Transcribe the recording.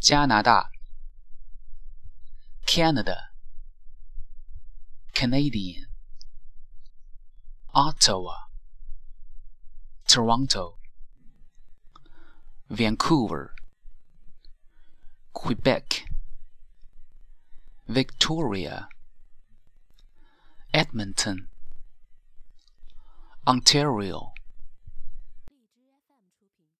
加拿大，Canada。Canadian, Ottawa, Toronto, Vancouver, Quebec, Victoria, Edmonton, Ontario,